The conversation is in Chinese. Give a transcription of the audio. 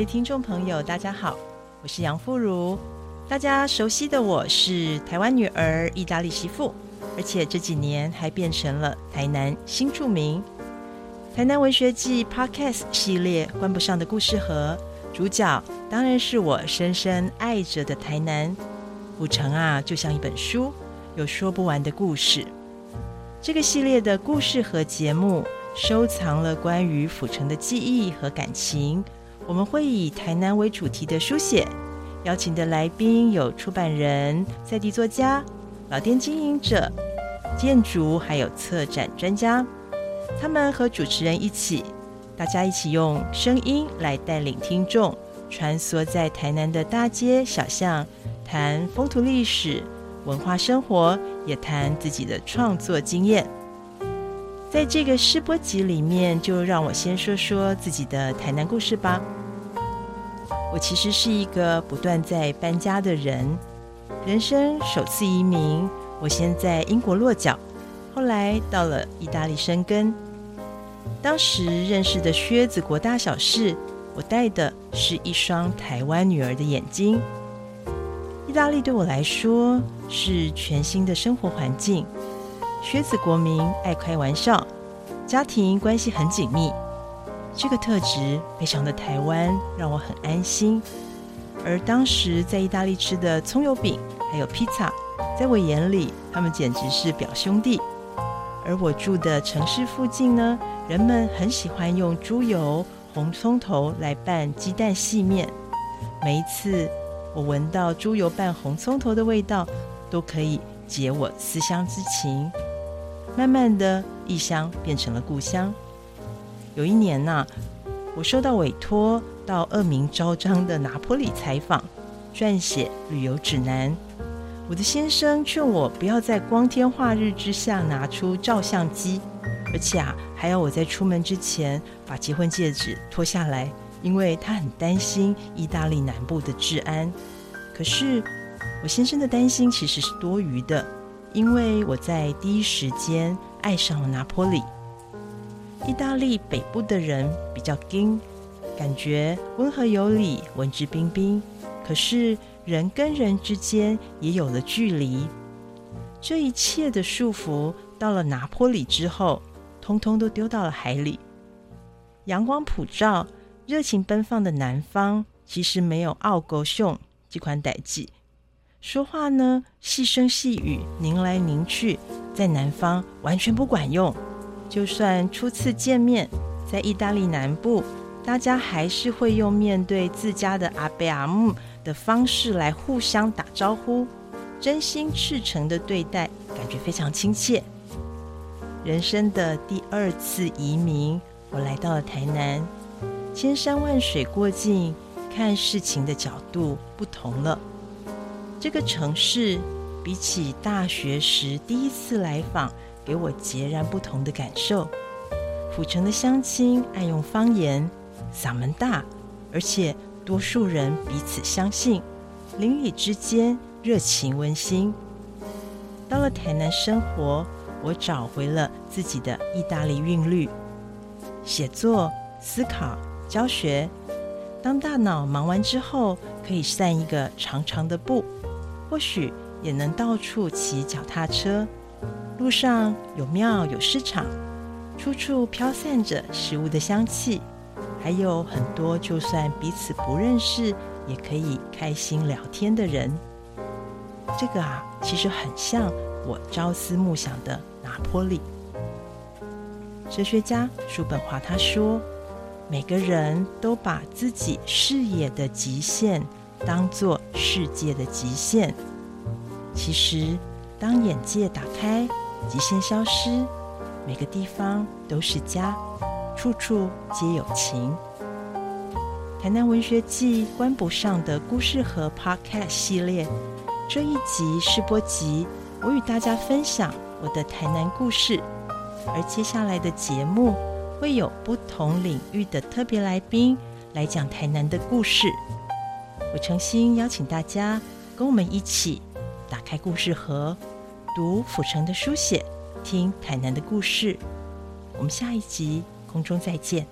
位听众朋友，大家好，我是杨富如。大家熟悉的我是台湾女儿、意大利媳妇，而且这几年还变成了台南新著名。台南文学季 Podcast 系列关不上的故事盒，主角当然是我深深爱着的台南。古城啊，就像一本书，有说不完的故事。这个系列的故事和节目，收藏了关于府城的记忆和感情。我们会以台南为主题的书写，邀请的来宾有出版人、在地作家、老店经营者、建筑还有策展专家。他们和主持人一起，大家一起用声音来带领听众穿梭在台南的大街小巷，谈风土历史、文化生活，也谈自己的创作经验。在这个试播集里面，就让我先说说自己的台南故事吧。我其实是一个不断在搬家的人，人生首次移民，我先在英国落脚，后来到了意大利生根。当时认识的靴子国大小事，我戴的是一双台湾女儿的眼睛。意大利对我来说是全新的生活环境。靴子国民爱开玩笑，家庭关系很紧密，这个特质非常的台湾，让我很安心。而当时在意大利吃的葱油饼还有披萨，在我眼里，他们简直是表兄弟。而我住的城市附近呢，人们很喜欢用猪油、红葱头来拌鸡蛋细面。每一次我闻到猪油拌红葱头的味道，都可以解我思乡之情。慢慢的，异乡变成了故乡。有一年呐，我收到委托到恶名昭彰的拿坡里采访，撰写旅游指南。我的先生劝我不要在光天化日之下拿出照相机，而且啊，还要我在出门之前把结婚戒指脱下来，因为他很担心意大利南部的治安。可是，我先生的担心其实是多余的。因为我在第一时间爱上了拿坡里，意大利北部的人比较硬，感觉温和有礼、文质彬彬。可是人跟人之间也有了距离，这一切的束缚到了拿坡里之后，通通都丢到了海里。阳光普照、热情奔放的南方，其实没有奥格熊这款代际。说话呢，细声细语，拧来拧去，在南方完全不管用。就算初次见面，在意大利南部，大家还是会用面对自家的阿贝阿姆的方式来互相打招呼，真心赤诚的对待，感觉非常亲切。人生的第二次移民，我来到了台南，千山万水过境，看事情的角度不同了。这个城市比起大学时第一次来访，给我截然不同的感受。府城的乡亲爱用方言，嗓门大，而且多数人彼此相信，邻里之间热情温馨。到了台南生活，我找回了自己的意大利韵律，写作、思考、教学。当大脑忙完之后，可以散一个长长的步。或许也能到处骑脚踏车，路上有庙有市场，处处飘散着食物的香气，还有很多就算彼此不认识，也可以开心聊天的人。这个啊，其实很像我朝思暮想的拿坡里。哲学家叔本华他说：“每个人都把自己视野的极限。”当做世界的极限。其实，当眼界打开，极限消失，每个地方都是家，处处皆有情。台南文学季关不上的故事和 Podcast 系列，这一集试播集，我与大家分享我的台南故事。而接下来的节目，会有不同领域的特别来宾来讲台南的故事。我诚心邀请大家跟我们一起打开故事盒，读府城的书写，听台南的故事。我们下一集空中再见。